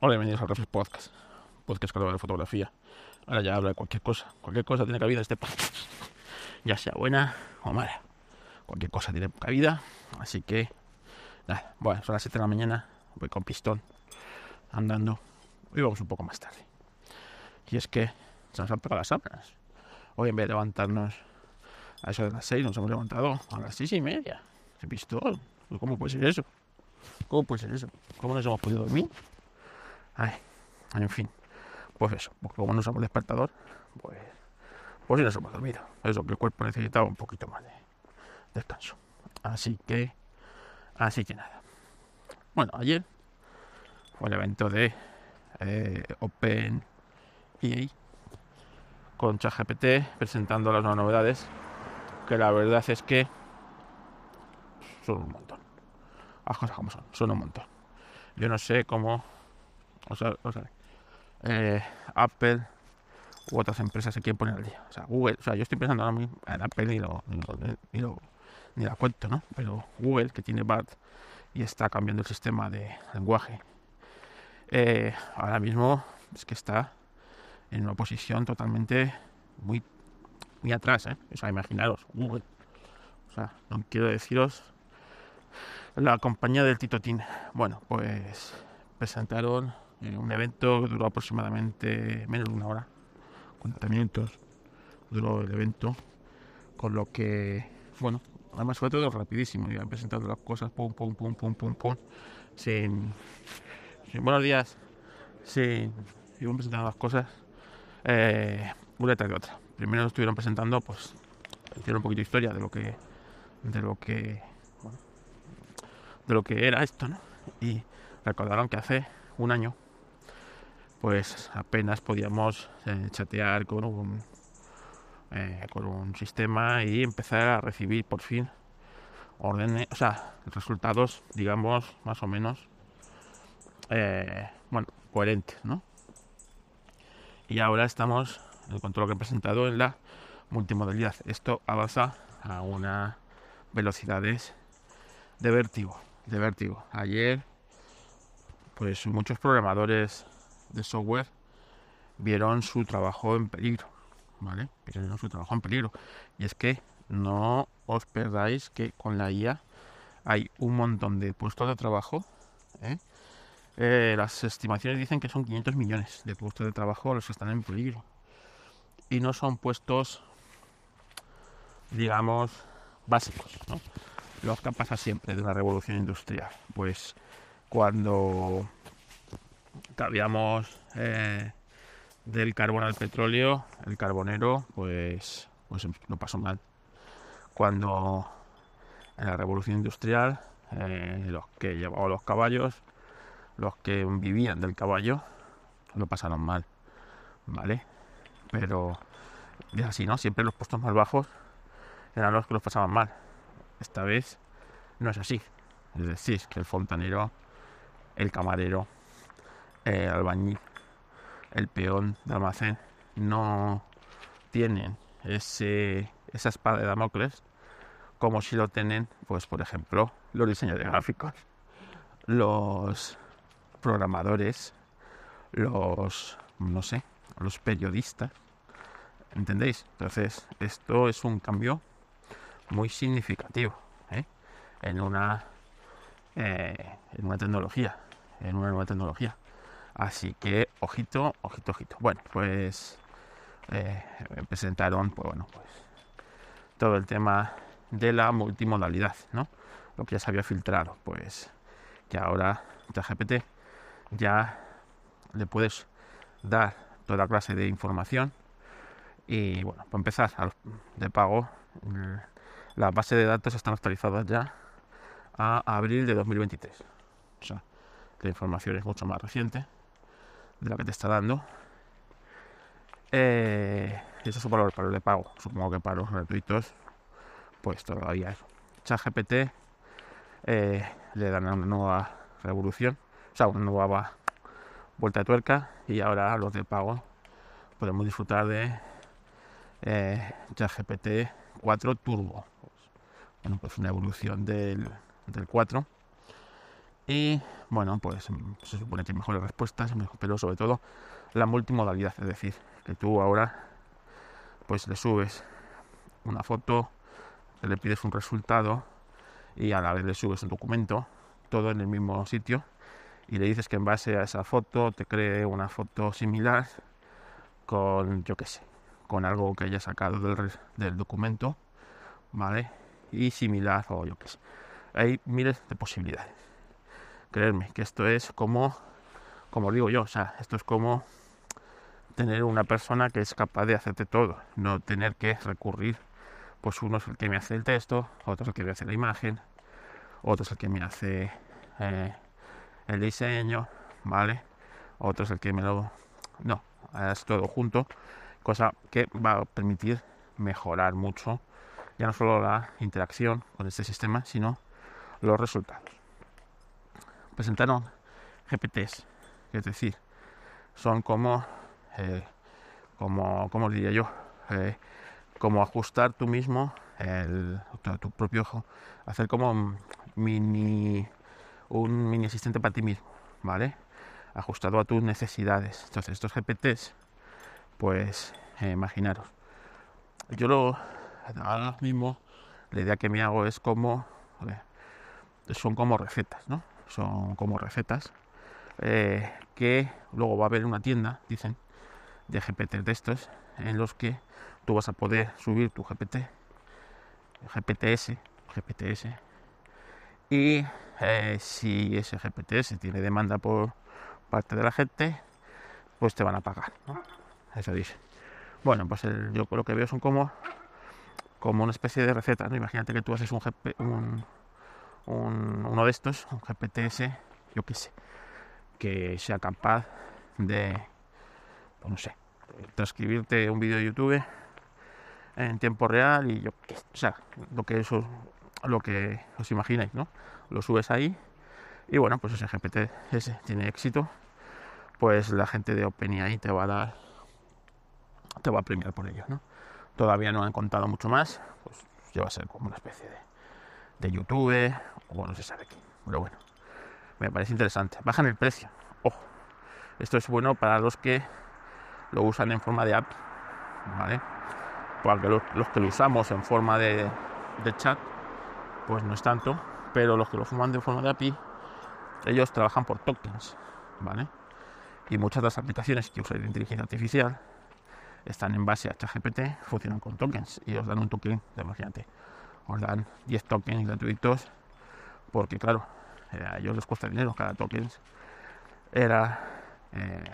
Hola, bienvenidos al Reflex Podcast. Podcast que habla de fotografía. Ahora ya habla de cualquier cosa. Cualquier cosa tiene cabida este podcast. Ya sea buena o mala. Cualquier cosa tiene cabida. Así que, nada. Bueno, son las 7 de la mañana. Voy con pistón. Andando. Hoy vamos un poco más tarde. Y es que se nos han pegado las sábanas. Hoy en vez de levantarnos a eso de las 6, nos hemos levantado a las 6 y media. ¡Qué pistón! ¿Cómo puede ser eso? ¿Cómo puede ser eso? ¿Cómo nos hemos podido dormir? En fin. Pues eso, porque como no usamos despertador, pues, pues sí nos hemos dormido. Eso, que el cuerpo necesitaba un poquito más de descanso. Así que, así que nada. Bueno, ayer fue el evento de eh, Open EA con ChatGPT presentando las nuevas novedades, que la verdad es que son un montón. Las cosas como son, son un montón. Yo no sé cómo, o sea, eh, Apple u otras empresas se quieren poner al día. O sea, Google, o sea, yo estoy pensando ahora mismo en Apple y lo, ni, lo, ni la cuento, ¿no? Pero Google, que tiene BART y está cambiando el sistema de lenguaje, eh, ahora mismo es que está en una posición totalmente muy, muy atrás, ¿eh? O sea, imaginaros, Google. O sea, no quiero deciros la compañía del Titotín. Bueno, pues presentaron eh, un evento que duró aproximadamente menos de una hora, 40 minutos duró el evento, con lo que, bueno, además fue todo rapidísimo, iban presentando las cosas, pum, pum, pum, pum, pum, pum, sin, buenos días, sin, iban presentando las cosas eh, una detrás de otra. Primero estuvieron presentando, pues, hicieron un poquito de historia de lo que, de lo que, bueno, de lo que era esto, ¿no? Y recordaron que hace un año pues apenas podíamos eh, chatear con un, eh, con un sistema y empezar a recibir por fin órdenes, o sea, resultados, digamos, más o menos, eh, bueno, coherentes, ¿no? Y ahora estamos, cuanto a lo que he presentado, en la multimodalidad. Esto avanza a unas velocidades de vértigo, de vértigo. Ayer, pues muchos programadores de software vieron su trabajo en peligro, ¿vale? Vieron su trabajo en peligro. Y es que no os perdáis que con la IA hay un montón de puestos de trabajo. ¿eh? Eh, las estimaciones dicen que son 500 millones de puestos de trabajo los que están en peligro. Y no son puestos, digamos, básicos, ¿no? Los que pasa siempre de una revolución industrial. Pues cuando cambiamos eh, del carbón al petróleo, el carbonero pues, pues lo pasó mal. Cuando en la revolución industrial, eh, los que llevaban los caballos, los que vivían del caballo, lo pasaron mal, ¿vale? Pero es así, ¿no? Siempre los puestos más bajos eran los que los pasaban mal. Esta vez no es así. Es decir, que el fontanero, el camarero, el albañil, el peón de almacén, no tienen ese, esa espada de Damocles como si lo tienen, pues por ejemplo, los diseñadores gráficos, los programadores, los, no sé, los periodistas, ¿entendéis? Entonces, esto es un cambio muy significativo ¿eh? en una eh, en una tecnología, en una nueva tecnología. Así que, ojito, ojito, ojito. Bueno, pues eh, presentaron, pues bueno, pues todo el tema de la multimodalidad, ¿no? Lo que ya se había filtrado, pues que ahora ChatGPT ya le puedes dar toda clase de información y bueno, para empezar, de pago, las bases de datos están actualizadas ya a abril de 2023. O sea, la información es mucho más reciente de lo que te está dando. Eh, y eso es un valor el de pago. Supongo que para los gratuitos, pues todavía es. ChatGPT eh, le dan una nueva revolución, o sea, una nueva vuelta de tuerca. Y ahora los de pago podemos disfrutar de eh, ChatGPT 4 Turbo. Bueno, pues una evolución del, del 4 Y bueno, pues se supone que hay mejores respuestas, pero sobre todo la multimodalidad, es decir, que tú ahora pues le subes una foto, le pides un resultado y a la vez le subes un documento, todo en el mismo sitio, y le dices que en base a esa foto te cree una foto similar con, yo qué sé, con algo que haya sacado del, del documento, ¿vale? Y similar o yo qué sé. Hay miles de posibilidades. Creerme que esto es como, como digo yo, o sea, esto es como tener una persona que es capaz de hacerte todo, no tener que recurrir, pues uno es el que me hace el texto, otro es el que me hace la imagen, otro es el que me hace eh, el diseño, ¿vale? Otro es el que me lo... No, es todo junto, cosa que va a permitir mejorar mucho, ya no solo la interacción con este sistema, sino los resultados. Presentaron GPTs, es decir, son como, eh, como, ¿cómo diría yo? Eh, como ajustar tú mismo el, tu, propio ojo, hacer como mini, un mini asistente para ti mismo, ¿vale? Ajustado a tus necesidades. Entonces, estos GPTs, pues, eh, imaginaros, yo lo, ahora mismo, la idea que me hago es como, son como recetas, ¿no? Son como recetas eh, que luego va a haber una tienda, dicen, de GPTs de estos, en los que tú vas a poder subir tu GPT, GPTS, GPTS, y eh, si ese GPTS tiene demanda por parte de la gente, pues te van a pagar, Eso dice. Bueno, pues yo lo que veo son como, como una especie de receta, ¿no? Imagínate que tú haces un, un, uno de estos, un GPTS, yo qué sé, que sea capaz de, pues no sé, transcribirte un vídeo de YouTube en tiempo real y yo, o sea, lo que eso, lo que os imagináis, ¿no? Lo subes ahí y bueno, pues ese GPT ese tiene éxito, pues la gente de OpenAI te va a dar, te va a premiar por ello, ¿no? Todavía no han contado mucho más, pues ya va a ser como una especie de, de YouTube o no se sabe qué, pero bueno, me parece interesante. Bajan el precio, ojo, esto es bueno para los que lo usan en forma de app, ¿vale? porque los, que lo usamos en forma de, chat, pues no es tanto, pero los que lo fuman de forma de API, ellos trabajan por tokens, ¿vale? Y muchas de las aplicaciones que usan de inteligencia artificial están en base a ChatGPT, funcionan con tokens y os dan un token, imagínate, os dan 10 tokens gratuitos, porque claro, eh, a ellos les cuesta dinero, cada token era, eh,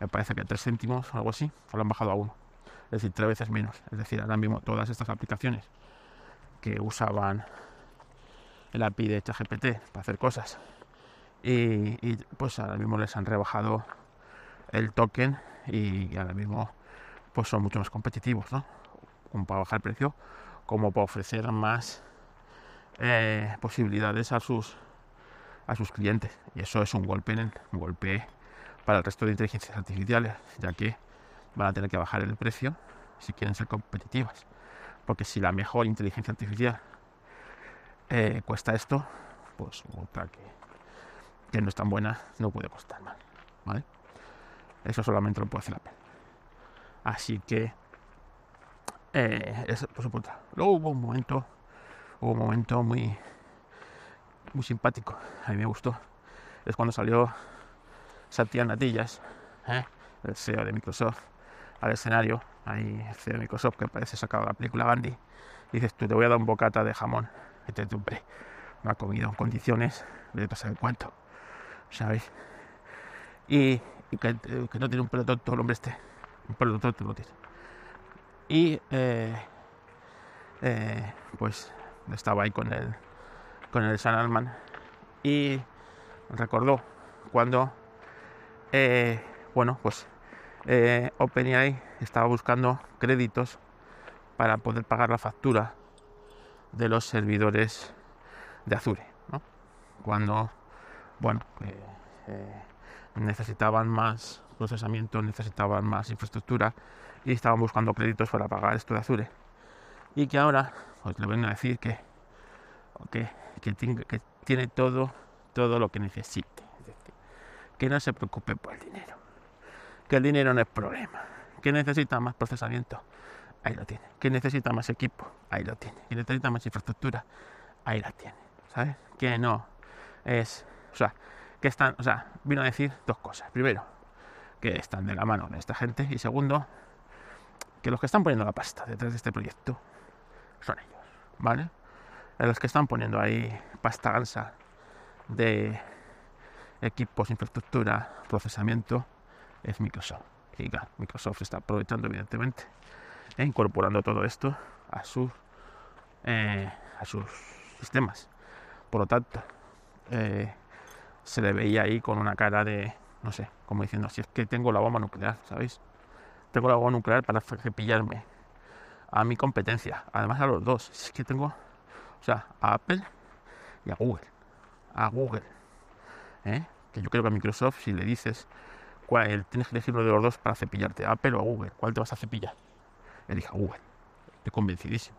me parece que 3 céntimos o algo así, o lo han bajado a uno es decir, tres veces menos. Es decir, ahora mismo todas estas aplicaciones que usaban el API de ChatGPT para hacer cosas y, pues ahora mismo les han rebajado el token y ahora mismo pues son mucho más competitivos, ¿no? Para bajar el precio, como para ofrecer más eh, posibilidades a sus a sus clientes y eso es un golpe un golpe para el resto de inteligencias artificiales ya que van a tener que bajar el precio si quieren ser competitivas. Porque si la mejor inteligencia artificial eh, cuesta esto, pues otra que, que, no es tan buena no puede costar más. ¿vale? Eso solamente lo puede hacer Apple. Así que, eh, eso por supuesto. Luego hubo un momento, hubo un momento muy, muy simpático. A mí me gustó. Es cuando salió Satya Natillas, ¿eh? el CEO de Microsoft al escenario, ahí el CEO de Microsoft que parece sacado de la película Gandhi, y dices tú te voy a dar un bocata de jamón, este hombre no ha comido en condiciones de no saber cuánto, ¿sabes? Y, que, no tiene un pelo tonto el hombre este, un pelo tonto lo tiene. Y eh, eh, pues estaba ahí con el con el San Alman y recordó cuando eh, bueno pues eh, OpenAI estaba buscando créditos para poder pagar la factura de los servidores de Azure. Cuando, bueno, necesitaban más procesamiento, necesitaban más infraestructura y estaban buscando créditos para pagar esto de Azure. Y que ahora, pues le vengo a decir que, que, tiene, que tiene todo, todo lo que necesite. Que no se preocupe por el dinero. Que el dinero no es problema. Que necesita más procesamiento. Ahí lo tiene. Que necesita más equipo. Ahí lo tiene. Que necesita más infraestructura. Ahí la tiene. ¿Sabes? Que no es. O sea, que están. O sea, vino a decir dos cosas. Primero, que están de la mano de esta gente. Y segundo, que los que están poniendo la pasta detrás de este proyecto son ellos. ¿Vale? Los que están poniendo ahí pasta gansa de equipos, infraestructura, procesamiento, es Microsoft. Y claro, Microsoft está aprovechando evidentemente e incorporando todo esto a sus, eh, a sus sistemas. Por lo tanto, eh, se le veía ahí con una cara de, no sé, como diciendo, si es que tengo la bomba nuclear, ¿sabéis? Tengo la bomba nuclear para cepillarme a mi competencia, además a los dos. Es que tengo, o sea, a Apple y a Google. A Google. ¿eh? Que yo creo que a Microsoft, si le dices cuál, tienes que elegir uno de los dos para cepillarte, Apple o a Google, ¿cuál te vas a cepillar? Elija Google. Estoy convencidísimo.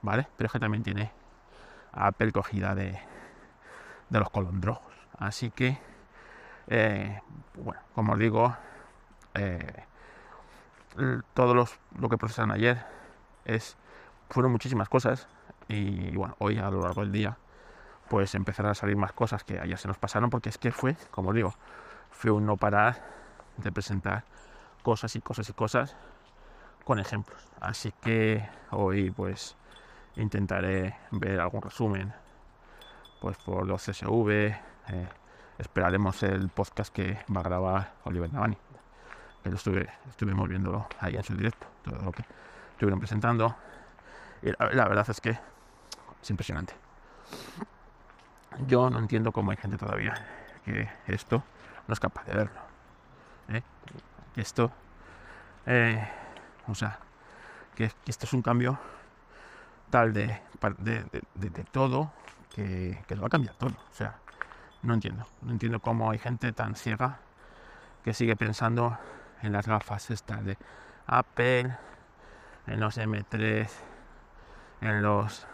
¿Vale? Pero es que también tiene a Apple cogida de, de los colondrojos. Así que, eh, bueno, como os digo, eh, todo los, lo que procesaron ayer es, fueron muchísimas cosas y bueno, hoy a lo largo del día pues empezarán a salir más cosas que ayer se nos pasaron porque es que fue, como digo, fue un no parar de presentar cosas y cosas y cosas con ejemplos. Así que hoy pues intentaré ver algún resumen pues por los CSV. Eh, esperaremos el podcast que va a grabar Oliver Navani. Que estuve, estuvimos viéndolo ahí en su directo, todo lo que estuvieron presentando. Y la, verdad es que es impresionante. Yo no entiendo cómo hay gente todavía que esto no es capaz de verlo. ¿eh? Que esto eh, o sea, que, esto es un cambio tal de, de, todo que, lo va a cambiar todo. O sea, no entiendo. No entiendo cómo hay gente tan ciega que sigue pensando en las gafas estas de Apple, en los M3, en los...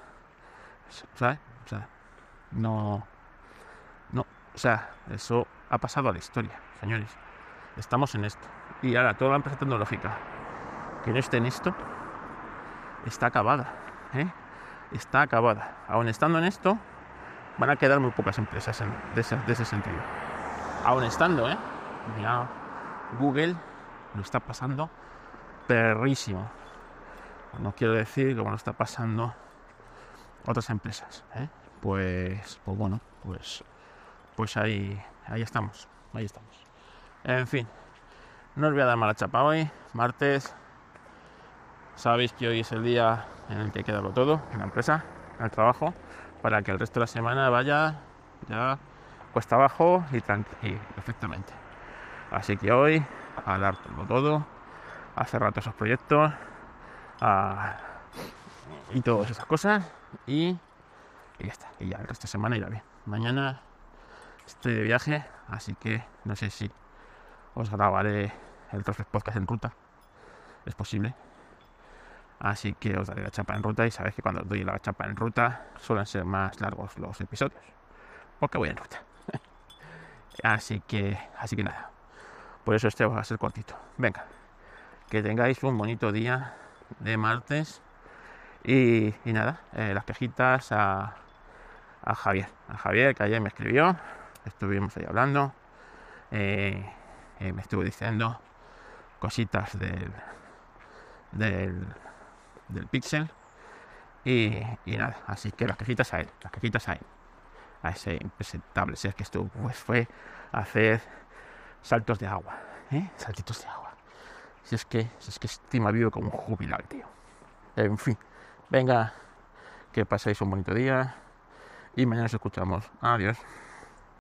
¿Sabes? O sea, no... No, o sea, eso ha pasado a la historia, señores. Estamos en esto. Y ahora, toda la empresa tecnológica que no esté en esto, está acabada. ¿eh? Está acabada. Aún estando en esto, van a quedar muy pocas empresas de, ese, sentido. Aún estando, ¿eh? Mira, Google lo está pasando perrísimo. No quiero decir que lo está pasando otras empresas. ¿eh? Pues, pues bueno, pues, pues ahí, ahí estamos. Ahí estamos. En fin, no os voy a dar mala chapa hoy, martes Sabéis que hoy es el día en el que hay que todo en la empresa, en el trabajo, para que el resto de la semana vaya ya cuesta abajo y, tranquilo, perfectamente. Así que hoy a dar todo, a cerrar todos esos proyectos y todas esas cosas y, y ya está. Y ya el resto de semana irá bien. Mañana estoy de viaje, así que no sé si os grabaré el Trofes Podcast en ruta. Es posible. Así que os daré la chapa en ruta y sabéis que cuando doy la chapa en ruta suelen ser más largos los episodios. Porque voy en ruta. así que, así que nada. Por eso este va a ser cortito. Venga, que tengáis un bonito día de martes. Y, nada, eh, las quejitas a, Javier. A Javier que ayer me escribió. Estuvimos ahí hablando. Eh, eh, me estuvo diciendo cositas del, del del Pixel. Y, nada, así que las cajitas a él, las cajitas a él, a ese impresentable ser que estuvo, pues fue hacer saltos de agua, ¿eh? saltitos de agua. Si es que, si es que estima vivo como un jubilado, tío. En fin, venga, que paséis un bonito día y mañana nos escuchamos. Adiós.